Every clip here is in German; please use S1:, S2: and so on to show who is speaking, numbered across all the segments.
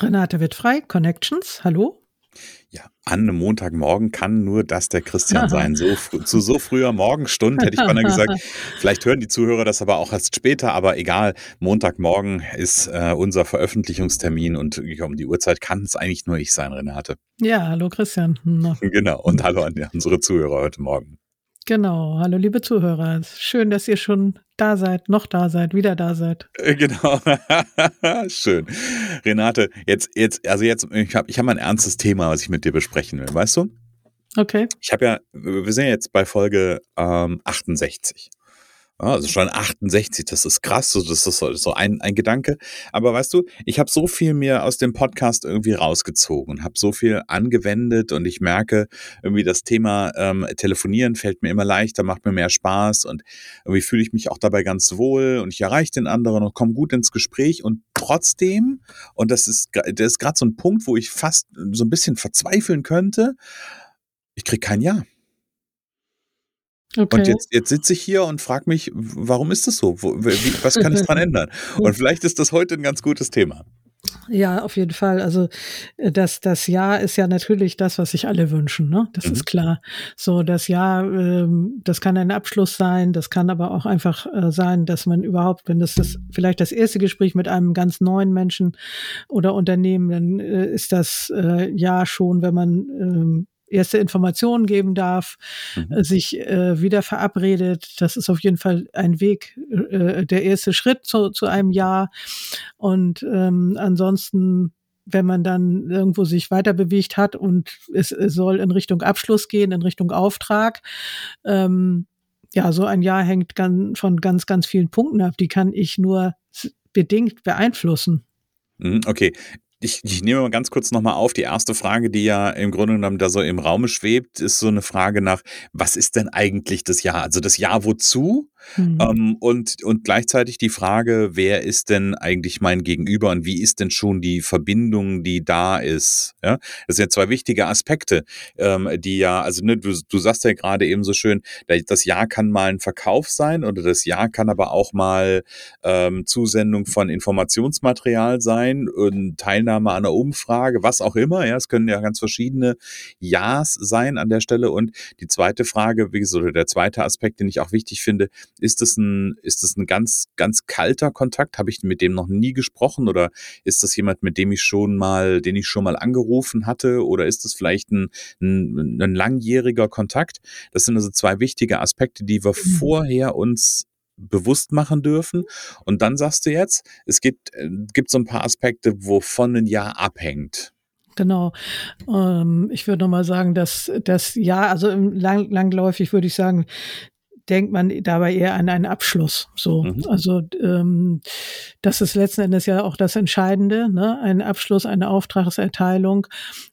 S1: Renate wird frei, Connections, hallo.
S2: Ja, an einem Montagmorgen kann nur das der Christian sein. So, zu so früher Morgenstunde hätte ich beinahe gesagt. Vielleicht hören die Zuhörer das aber auch erst später, aber egal. Montagmorgen ist äh, unser Veröffentlichungstermin und um die Uhrzeit kann es eigentlich nur ich sein, Renate.
S1: Ja, hallo Christian.
S2: Genau, und hallo an unsere Zuhörer heute Morgen.
S1: Genau, hallo liebe Zuhörer. Schön, dass ihr schon da seid, noch da seid, wieder da seid.
S2: Äh, genau, schön. Renate, jetzt, jetzt, also jetzt, ich habe ich hab ein ernstes Thema, was ich mit dir besprechen will, weißt du?
S1: Okay.
S2: Ich habe ja, wir sind ja jetzt bei Folge ähm, 68. Also schon 68, das ist krass, das ist so ein, ein Gedanke. Aber weißt du, ich habe so viel mir aus dem Podcast irgendwie rausgezogen habe so viel angewendet und ich merke irgendwie das Thema ähm, Telefonieren fällt mir immer leichter, macht mir mehr Spaß und irgendwie fühle ich mich auch dabei ganz wohl und ich erreiche den anderen und komme gut ins Gespräch und trotzdem, und das ist, das ist gerade so ein Punkt, wo ich fast so ein bisschen verzweifeln könnte, ich kriege kein Ja. Okay. Und jetzt, jetzt sitze ich hier und frage mich, warum ist das so? Wo, wie, was kann ich dran ändern? Und vielleicht ist das heute ein ganz gutes Thema.
S1: Ja, auf jeden Fall. Also äh, das, das Jahr ist ja natürlich das, was sich alle wünschen, ne? Das mhm. ist klar. So, das Jahr, ähm, das kann ein Abschluss sein, das kann aber auch einfach äh, sein, dass man überhaupt, wenn das, das vielleicht das erste Gespräch mit einem ganz neuen Menschen oder Unternehmen, dann äh, ist das äh, Jahr schon, wenn man ähm, erste Informationen geben darf, mhm. Äh, sich äh, wieder verabredet. Das ist auf jeden Fall ein Weg, äh, der erste Schritt zu, zu einem Jahr. Und ähm, ansonsten wenn man dann irgendwo sich weiter bewegt hat und es, es soll in Richtung Abschluss gehen, in Richtung Auftrag, ähm, ja, so ein Jahr hängt ganz, von ganz, ganz vielen Punkten ab. Die kann ich nur bedingt beeinflussen.
S2: Mhm, okay, ich, ich nehme mal ganz kurz nochmal auf. Die erste Frage, die ja im Grunde genommen da so im Raum schwebt, ist so eine Frage nach, was ist denn eigentlich das Jahr? Also das Jahr wozu? Mhm. Ähm, und, und gleichzeitig die Frage, wer ist denn eigentlich mein Gegenüber und wie ist denn schon die Verbindung, die da ist? Ja, das sind ja zwei wichtige Aspekte, ähm, die ja, also ne, du, du sagst ja gerade eben so schön, das Jahr kann mal ein Verkauf sein oder das Jahr kann aber auch mal ähm, Zusendung von Informationsmaterial sein und Teilnahme an einer Umfrage, was auch immer. Ja, es können ja ganz verschiedene Ja's sein an der Stelle. Und die zweite Frage, wie gesagt, oder der zweite Aspekt, den ich auch wichtig finde, ist das ein, ist das ein ganz, ganz kalter Kontakt? Habe ich mit dem noch nie gesprochen oder ist das jemand, mit dem ich schon mal, den ich schon mal angerufen hatte oder ist das vielleicht ein, ein, ein langjähriger Kontakt? Das sind also zwei wichtige Aspekte, die wir mhm. vorher uns bewusst machen dürfen. Und dann sagst du jetzt, es gibt, äh, gibt so ein paar Aspekte, wovon ein Jahr abhängt.
S1: Genau. Ähm, ich würde nochmal sagen, dass das Jahr, also lang, langläufig würde ich sagen, denkt man dabei eher an einen Abschluss. So, mhm. also ähm, das ist letzten Endes ja auch das Entscheidende, ne? Ein Abschluss, eine Auftragserteilung.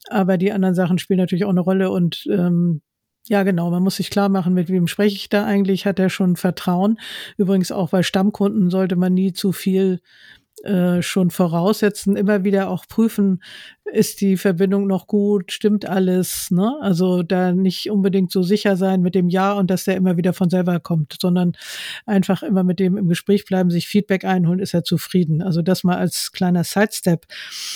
S1: Aber die anderen Sachen spielen natürlich auch eine Rolle und ähm, ja, genau. Man muss sich klar machen, mit wem spreche ich da eigentlich? Hat er schon Vertrauen? Übrigens auch bei Stammkunden sollte man nie zu viel äh, schon voraussetzen, immer wieder auch prüfen, ist die Verbindung noch gut, stimmt alles, ne? Also da nicht unbedingt so sicher sein mit dem Ja und dass der immer wieder von selber kommt, sondern einfach immer mit dem im Gespräch bleiben, sich Feedback einholen, ist er zufrieden. Also das mal als kleiner Sidestep.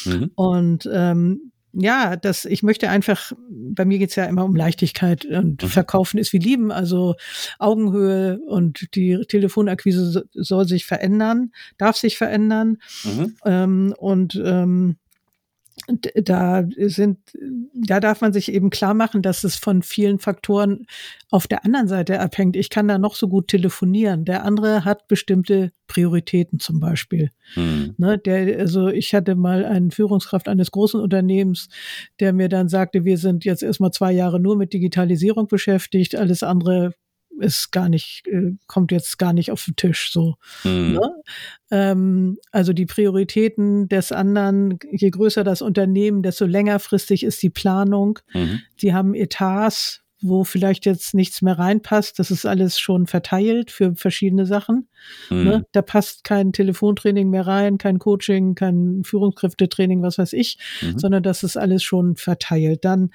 S1: Mhm. Und ähm, ja, das, ich möchte einfach, bei mir geht's ja immer um Leichtigkeit und mhm. Verkaufen ist wie Lieben, also Augenhöhe und die Telefonakquise soll sich verändern, darf sich verändern. Mhm. Ähm, und ähm, da sind, da darf man sich eben klar machen, dass es von vielen Faktoren auf der anderen Seite abhängt. Ich kann da noch so gut telefonieren. Der andere hat bestimmte Prioritäten zum Beispiel. Hm. Ne, der, also ich hatte mal einen Führungskraft eines großen Unternehmens, der mir dann sagte, wir sind jetzt erstmal zwei Jahre nur mit Digitalisierung beschäftigt, alles andere ist gar nicht, äh, kommt jetzt gar nicht auf den Tisch so. Mhm. Ne? Ähm, also die Prioritäten des anderen, je größer das Unternehmen, desto längerfristig ist die Planung. Mhm. Die haben Etats, wo vielleicht jetzt nichts mehr reinpasst. Das ist alles schon verteilt für verschiedene Sachen. Mhm. Ne? Da passt kein Telefontraining mehr rein, kein Coaching, kein Führungskräftetraining, was weiß ich, mhm. sondern das ist alles schon verteilt. Dann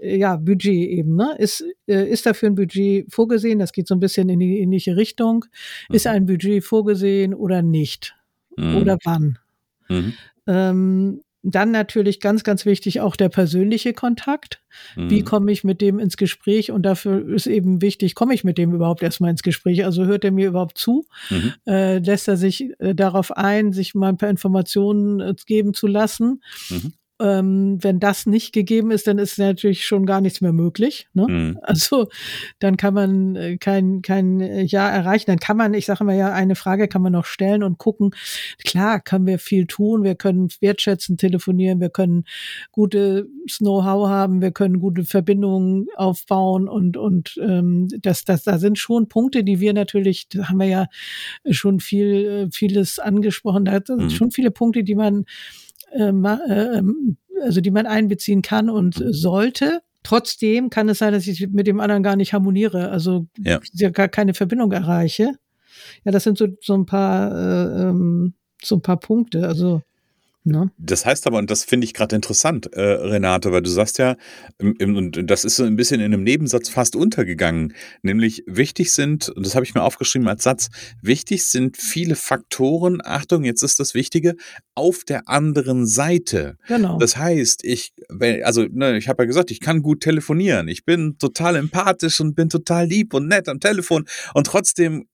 S1: äh, ja, Budget eben, ne? Ist, äh, ist dafür ein Budget vorgesehen? Das geht so ein bisschen in die ähnliche Richtung. Mhm. Ist ein Budget vorgesehen oder nicht? Mhm. Oder wann? Mhm. Ähm, dann natürlich ganz, ganz wichtig auch der persönliche Kontakt. Mhm. Wie komme ich mit dem ins Gespräch? Und dafür ist eben wichtig, komme ich mit dem überhaupt erstmal ins Gespräch? Also hört er mir überhaupt zu? Mhm. Äh, lässt er sich äh, darauf ein, sich mal ein paar Informationen äh, geben zu lassen? Mhm ähm, wenn das nicht gegeben ist, dann ist natürlich schon gar nichts mehr möglich. Ne? Mhm. Also dann kann man äh, kein, kein äh, Ja erreichen. Dann kann man, ich sage immer ja, eine Frage kann man noch stellen und gucken. Klar, können wir viel tun. Wir können wertschätzen, telefonieren. Wir können gutes Know-how haben. Wir können gute Verbindungen aufbauen und und ähm, das, das, da sind schon Punkte, die wir natürlich, da haben wir ja schon viel äh, vieles angesprochen. Da sind mhm. schon viele Punkte, die man äh, äh, ähm, also die man einbeziehen kann und sollte. Trotzdem kann es sein, dass ich mit dem anderen gar nicht harmoniere, also ja. gar keine Verbindung erreiche. Ja, das sind so, so ein paar äh, ähm, so ein paar Punkte. Also
S2: Ne? Das heißt aber, und das finde ich gerade interessant, äh, Renate, weil du sagst ja, und das ist so ein bisschen in einem Nebensatz fast untergegangen, nämlich wichtig sind, und das habe ich mir aufgeschrieben als Satz, wichtig sind viele Faktoren, Achtung, jetzt ist das Wichtige, auf der anderen Seite. Genau. Das heißt, ich, also ne, ich habe ja gesagt, ich kann gut telefonieren, ich bin total empathisch und bin total lieb und nett am Telefon und trotzdem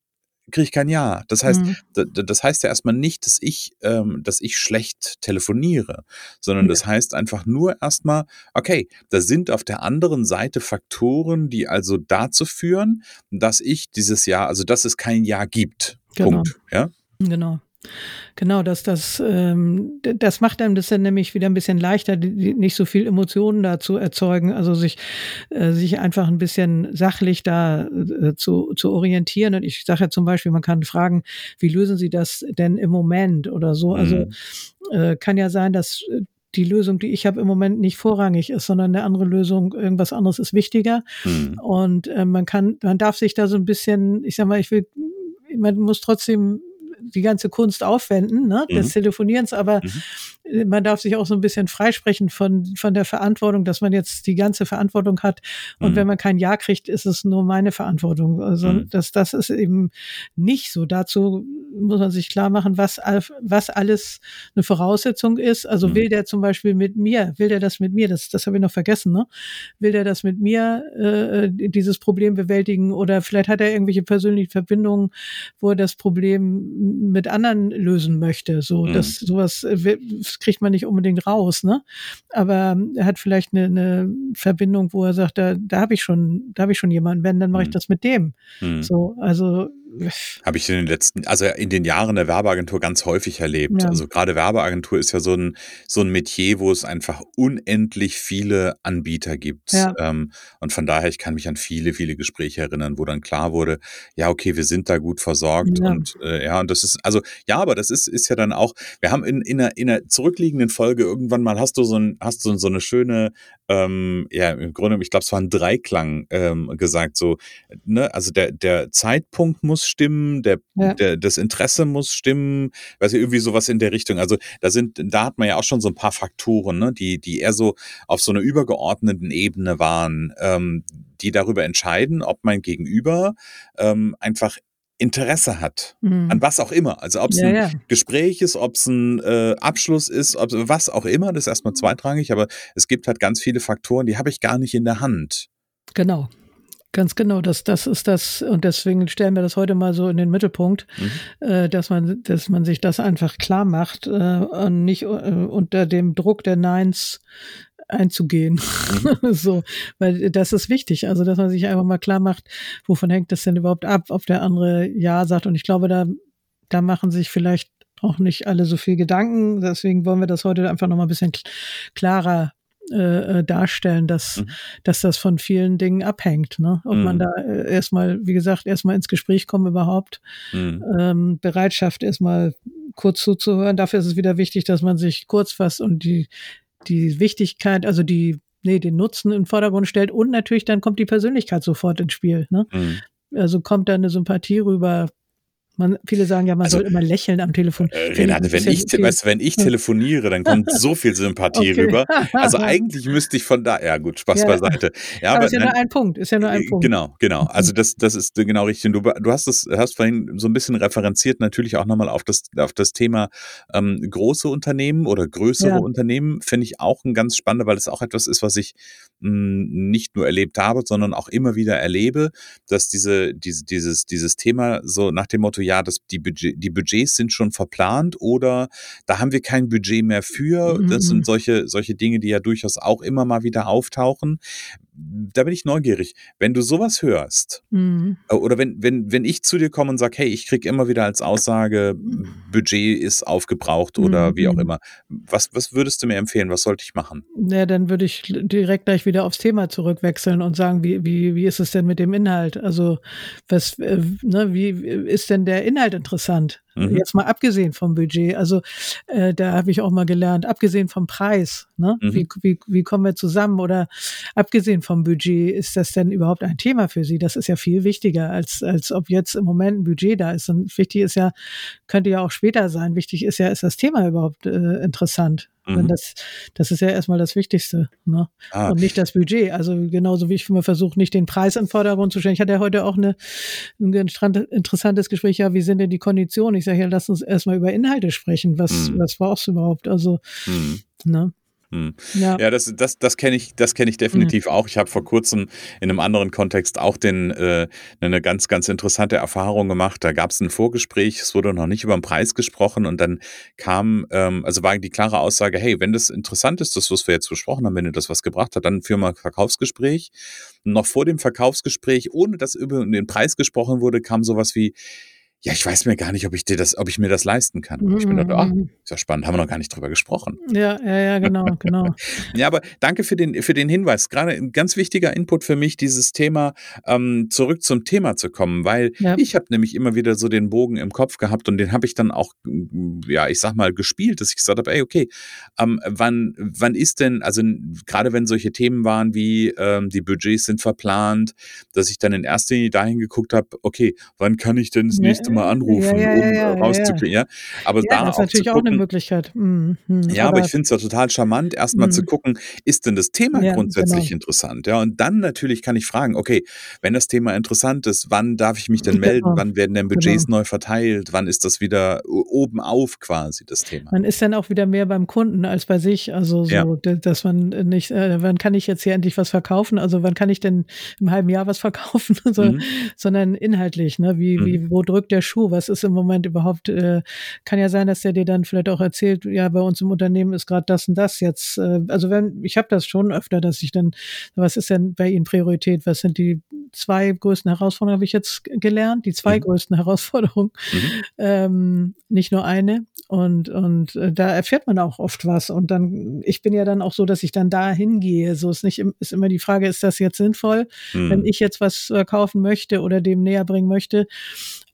S2: kriege ich kein Ja. Das heißt, mhm. das heißt ja erstmal nicht, dass ich, ähm, dass ich schlecht telefoniere, sondern ja. das heißt einfach nur erstmal, okay, da sind auf der anderen Seite Faktoren, die also dazu führen, dass ich dieses Ja, also dass es kein Ja gibt. Genau. Punkt. Ja.
S1: Genau. Genau, dass das, ähm, das macht einem das dann nämlich wieder ein bisschen leichter, die, nicht so viel Emotionen da zu erzeugen, also sich, äh, sich einfach ein bisschen sachlich da äh, zu, zu orientieren. Und ich sage ja zum Beispiel, man kann fragen, wie lösen Sie das denn im Moment oder so? Also mhm. äh, kann ja sein, dass die Lösung, die ich habe, im Moment nicht vorrangig ist, sondern eine andere Lösung, irgendwas anderes ist wichtiger. Mhm. Und äh, man kann, man darf sich da so ein bisschen, ich sag mal, ich will, man muss trotzdem die ganze Kunst aufwenden, ne, des mhm. Telefonierens, aber mhm. man darf sich auch so ein bisschen freisprechen von, von der Verantwortung, dass man jetzt die ganze Verantwortung hat. Und mhm. wenn man kein Ja kriegt, ist es nur meine Verantwortung. Also mhm. das, das ist eben nicht so. Dazu muss man sich klar machen, was, was alles eine Voraussetzung ist. Also mhm. will der zum Beispiel mit mir, will der das mit mir, das, das habe ich noch vergessen, ne? Will der das mit mir, äh, dieses Problem bewältigen oder vielleicht hat er irgendwelche persönlichen Verbindungen, wo er das Problem mit anderen lösen möchte. So, mhm. das sowas äh, kriegt man nicht unbedingt raus, ne? Aber er hat vielleicht eine, eine Verbindung, wo er sagt, da, da habe ich schon, da habe ich schon jemanden. Wenn, dann mache ich mhm. das mit dem. Mhm. So, also
S2: habe ich in den letzten, also in den Jahren der Werbeagentur ganz häufig erlebt. Ja. Also gerade Werbeagentur ist ja so ein, so ein Metier, wo es einfach unendlich viele Anbieter gibt. Ja. Ähm, und von daher, ich kann mich an viele, viele Gespräche erinnern, wo dann klar wurde, ja, okay, wir sind da gut versorgt. Ja. Und äh, ja, und das ist, also ja, aber das ist, ist ja dann auch, wir haben in, in, einer, in einer zurückliegenden Folge irgendwann mal, hast du so, ein, hast du so eine schöne, ähm, ja, im Grunde, ich glaube, es war ein Dreiklang ähm, gesagt, so, ne, also der, der Zeitpunkt muss stimmen, der, ja. der, das Interesse muss stimmen, weiß ich, irgendwie sowas in der Richtung. Also da sind, da hat man ja auch schon so ein paar Faktoren, ne, die, die eher so auf so einer übergeordneten Ebene waren, ähm, die darüber entscheiden, ob mein Gegenüber ähm, einfach Interesse hat. Mhm. An was auch immer. Also ob es ja, ein ja. Gespräch ist, ob es ein äh, Abschluss ist, ob was auch immer, das ist erstmal zweitrangig, aber es gibt halt ganz viele Faktoren, die habe ich gar nicht in der Hand.
S1: Genau. Ganz genau, das, das ist das, und deswegen stellen wir das heute mal so in den Mittelpunkt, mhm. äh, dass man, dass man sich das einfach klar macht äh, und nicht äh, unter dem Druck der Neins einzugehen. Mhm. so, weil das ist wichtig. Also, dass man sich einfach mal klar macht, wovon hängt das denn überhaupt ab, ob der andere Ja sagt. Und ich glaube, da, da machen sich vielleicht auch nicht alle so viel Gedanken. Deswegen wollen wir das heute einfach noch mal ein bisschen klarer äh, äh, darstellen, dass, mhm. dass das von vielen Dingen abhängt. Ne? Ob mhm. man da äh, erstmal, wie gesagt, erstmal ins Gespräch kommen überhaupt, mhm. ähm, Bereitschaft erstmal kurz zuzuhören. Dafür ist es wieder wichtig, dass man sich kurz fasst und die, die Wichtigkeit, also die, nee, den Nutzen im Vordergrund stellt und natürlich dann kommt die Persönlichkeit sofort ins Spiel. Ne? Mhm. Also kommt da eine Sympathie rüber, man, viele sagen ja, man also, soll immer lächeln am Telefon.
S2: Äh, Renate, wenn ich, weißt, wenn ich telefoniere, dann kommt so viel Sympathie okay. rüber. Also eigentlich müsste ich von da, ja gut, Spaß ja. beiseite.
S1: Ja, aber, aber ist ja nur ein Punkt, ist ja nur ein äh, Punkt.
S2: Genau, genau. Also das, das ist genau richtig. Du, du hast es, hast vorhin so ein bisschen referenziert, natürlich auch nochmal auf das, auf das Thema ähm, große Unternehmen oder größere ja. Unternehmen, finde ich auch ein ganz spannender, weil es auch etwas ist, was ich mh, hm, nicht nur erlebt habe, sondern auch immer wieder erlebe, dass diese, diese, dieses, dieses Thema so nach dem Motto, ja, das, die, Budget, die Budgets sind schon verplant oder da haben wir kein Budget mehr für. Das sind mhm. solche, solche Dinge, die ja durchaus auch immer mal wieder auftauchen da bin ich neugierig. Wenn du sowas hörst, mhm. Äh, oder wenn, wenn, wenn ich zu dir komme und sage, hey, ich kriege immer wieder als Aussage, Budget ist aufgebraucht oder mhm. wie auch mhm. immer, was, was würdest du mir empfehlen? Was sollte ich machen?
S1: Ja, dann würde ich direkt gleich wieder aufs Thema zurückwechseln und sagen, wie, wie, wie ist es denn mit dem Inhalt? Also, was, äh, ne, wie ist denn der Inhalt interessant? Mhm. Jetzt mal abgesehen vom Budget. Also äh, da habe ich auch mal gelernt, abgesehen vom Preis, ne? Mhm. Wie, wie, wie kommen wir zusammen? Oder abgesehen vom Budget, ist das denn überhaupt ein Thema für Sie? Das ist ja viel wichtiger, als, als ob jetzt im Moment ein Budget da ist. Und wichtig ist ja, könnte ja auch später sein. Wichtig ist ja, ist das Thema überhaupt äh, interessant? Mhm. Das, das ist ja erstmal das Wichtigste. Ne? Ah. Und nicht das Budget. Also genauso wie ich immer versuche, nicht den Preis in den Vordergrund zu stellen. Ich hatte ja heute auch eine, ein interessantes Gespräch, ja, wie sind denn die Konditionen? Ich sage ja, lass uns erstmal über Inhalte sprechen. Was, mhm. was brauchst du überhaupt? Also, mhm. ne?
S2: Hm. Ja. ja, das, das, das kenne ich, das kenne ich definitiv mhm. auch. Ich habe vor kurzem in einem anderen Kontext auch den, äh, eine ganz, ganz interessante Erfahrung gemacht. Da gab es ein Vorgespräch, es wurde noch nicht über den Preis gesprochen und dann kam, ähm, also war die klare Aussage, hey, wenn das interessant ist, das, was wir jetzt besprochen haben, wenn dir das was gebracht hat, dann führen wir ein Verkaufsgespräch. Und noch vor dem Verkaufsgespräch, ohne dass über den Preis gesprochen wurde, kam sowas wie, ja, ich weiß mir gar nicht, ob ich dir das, ob ich mir das leisten kann. Und ich bin da, ah, mhm. ist ja spannend, haben wir noch gar nicht drüber gesprochen.
S1: Ja, ja, ja, genau, genau.
S2: ja, aber danke für den, für den Hinweis. Gerade ein ganz wichtiger Input für mich, dieses Thema, ähm, zurück zum Thema zu kommen, weil ja. ich habe nämlich immer wieder so den Bogen im Kopf gehabt und den habe ich dann auch, ja, ich sag mal, gespielt, dass ich gesagt habe, ey, okay, ähm, wann, wann ist denn, also gerade wenn solche Themen waren wie ähm, die Budgets sind verplant, dass ich dann in erster Linie dahin geguckt habe, okay, wann kann ich denn das nächste mal anrufen, ja, ja, um rauszukriegen. Ja,
S1: aber da das ist natürlich gucken, auch eine Möglichkeit. Mhm.
S2: Ja, aber, aber, ich finde es ja total charmant, erstmal mhm. zu gucken, ist denn das Thema grundsätzlich genau. interessant? Ja, und dann natürlich kann ich fragen, okay, wenn das Thema interessant ist, wann darf ich mich denn melden? Genau. Wann werden denn Budgets genau. neu verteilt? Wann ist das wieder oben auf quasi das Thema?
S1: Man ist dann auch wieder mehr beim Kunden als bei sich. Also so, dass man nicht, äh, wann kann ich jetzt hier endlich was verkaufen? Also wann kann ich denn im halben Jahr was verkaufen? so, mhm. Sondern inhaltlich, ne? Wie, mhm. wie, wo drückt der Schuh? Was ist im Moment überhaupt? Äh, kann ja sein, dass der dir dann vielleicht auch erzählt, ja, bei uns im Unternehmen ist gerade das und das jetzt. Äh, also wenn, ich habe das schon öfter, dass ich dann, was ist denn bei Ihnen Priorität? Was sind die zwei größten Herausforderungen, habe ich jetzt gelernt? Die zwei mhm. größten Herausforderungen, mhm. ähm, nicht nur eine. Und, und äh, da erfährt man auch oft was. Und dann, ich bin ja dann auch so, dass ich dann da hingehe. So ist nicht, ist immer die Frage, ist das jetzt sinnvoll, mhm. wenn ich jetzt was kaufen möchte oder dem näher bringen möchte?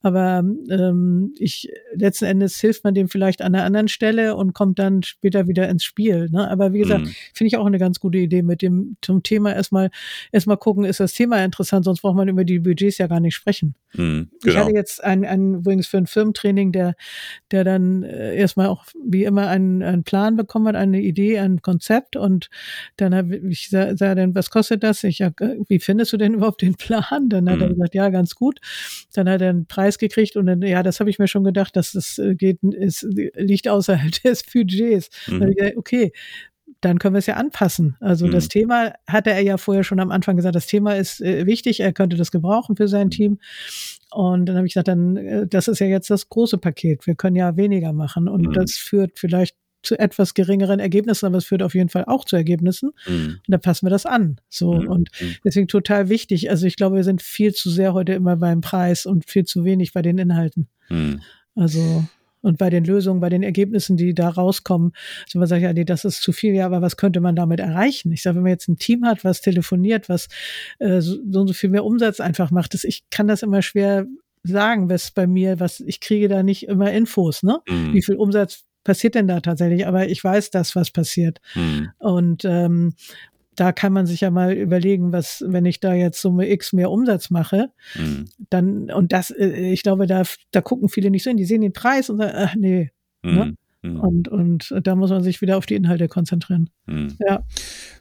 S1: Aber ähm, ich letzten Endes hilft man dem vielleicht an einer anderen Stelle und kommt dann später wieder ins Spiel. Ne? Aber wie gesagt, mhm. finde ich auch eine ganz gute Idee mit dem zum Thema erstmal erstmal gucken, ist das Thema interessant, sonst braucht man über die Budgets ja gar nicht sprechen. Mhm, genau. Ich hatte jetzt einen, einen übrigens für ein Firmentraining, der, der dann äh, erstmal auch wie immer einen, einen Plan bekommen hat, eine Idee, ein Konzept und dann habe ich sah, sah dann, was kostet das? Ich ja, wie findest du denn überhaupt den Plan? Dann hat mhm. er gesagt, ja, ganz gut. Dann hat er einen Preis Preis gekriegt und dann, ja, das habe ich mir schon gedacht, dass das äh, geht, es liegt außerhalb des Budgets. Mhm. okay, dann können wir es ja anpassen. Also mhm. das Thema hatte er ja vorher schon am Anfang gesagt, das Thema ist äh, wichtig, er könnte das gebrauchen für sein mhm. Team. Und dann habe ich gesagt, dann, äh, das ist ja jetzt das große Paket. Wir können ja weniger machen. Und mhm. das führt vielleicht zu etwas geringeren Ergebnissen, aber es führt auf jeden Fall auch zu Ergebnissen. Mhm. Und da passen wir das an. So. Mhm. Und mhm. deswegen total wichtig. Also ich glaube, wir sind viel zu sehr heute immer beim Preis und viel zu wenig bei den Inhalten. Mhm. Also und bei den Lösungen, bei den Ergebnissen, die da rauskommen, so man sagt, ja, nee, das ist zu viel, ja, aber was könnte man damit erreichen? Ich sage, wenn man jetzt ein Team hat, was telefoniert, was äh, so, so und so viel mehr Umsatz einfach macht, das, ich kann das immer schwer sagen, was bei mir, was ich kriege da nicht immer Infos, ne? Mhm. Wie viel Umsatz passiert denn da tatsächlich? Aber ich weiß das, was passiert. Mhm. Und ähm, da kann man sich ja mal überlegen, was, wenn ich da jetzt Summe X mehr Umsatz mache, mhm. dann, und das, äh, ich glaube, da, da gucken viele nicht so hin, die sehen den Preis und sagen, ach nee, mhm. ne? Mhm. Und, und da muss man sich wieder auf die Inhalte konzentrieren. Mhm. Ja,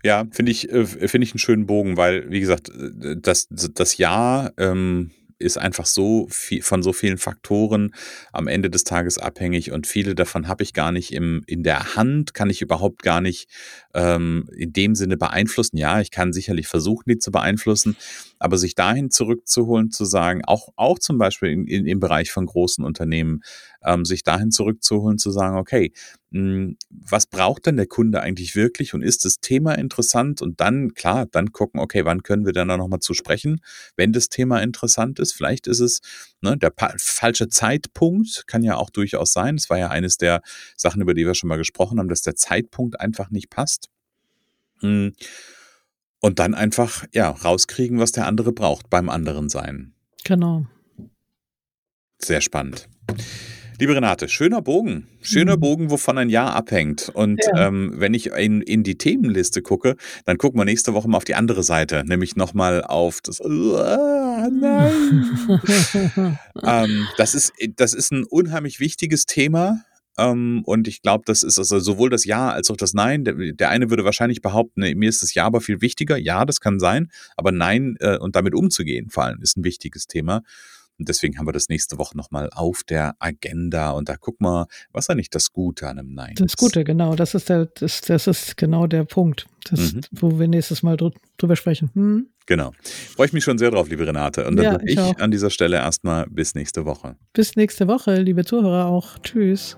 S2: ja finde ich, äh, finde ich einen schönen Bogen, weil, wie gesagt, äh, das, das Jahr ähm, ist einfach so viel, von so vielen Faktoren am Ende des Tages abhängig und viele davon habe ich gar nicht im, in der Hand, kann ich überhaupt gar nicht ähm, in dem Sinne beeinflussen. Ja, ich kann sicherlich versuchen, die zu beeinflussen, aber sich dahin zurückzuholen, zu sagen, auch, auch zum Beispiel in, in, im Bereich von großen Unternehmen, ähm, sich dahin zurückzuholen, zu sagen, okay, mh, hm, was braucht denn der Kunde eigentlich wirklich und ist das Thema interessant? Und dann, klar, dann gucken, okay, wann können wir dann da nochmal zu sprechen, wenn das Thema interessant ist. Vielleicht ist es ne, der falsche Zeitpunkt, kann ja auch durchaus sein. Das war ja eines der Sachen, über die wir schon mal gesprochen haben, dass der Zeitpunkt einfach nicht passt. Hm. Und dann einfach, ja, rauskriegen, was der andere braucht beim anderen sein.
S1: Genau.
S2: Sehr spannend. Liebe Renate, schöner Bogen. Schöner mhm. Bogen, wovon ein Jahr abhängt. Und ja. ähm, wenn ich in, in die Themenliste gucke, dann gucken wir nächste Woche mal auf die andere Seite, nämlich nochmal auf das. Uh, nein! ähm, das, ist, das ist ein unheimlich wichtiges Thema. Ähm, und ich glaube, das ist also sowohl das Ja als auch das Nein. Der, der eine würde wahrscheinlich behaupten, nee, mir ist das Ja aber viel wichtiger. Ja, das kann sein. Aber Nein äh, und damit umzugehen, vor allem, ist ein wichtiges Thema. Und deswegen haben wir das nächste Woche nochmal auf der Agenda. Und da guck mal, was ist eigentlich das Gute an einem Nein?
S1: Das Gute, genau. Das ist der, das, das ist genau der Punkt, das, mhm. wo wir nächstes Mal drüber sprechen. Hm?
S2: Genau. Freue ich mich schon sehr drauf, liebe Renate. Und dann ja, ich, ich an dieser Stelle erstmal bis nächste Woche.
S1: Bis nächste Woche, liebe Zuhörer auch. Tschüss.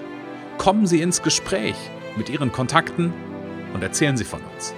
S3: kommen Sie ins Gespräch mit Ihren Kontakten und erzählen Sie von uns.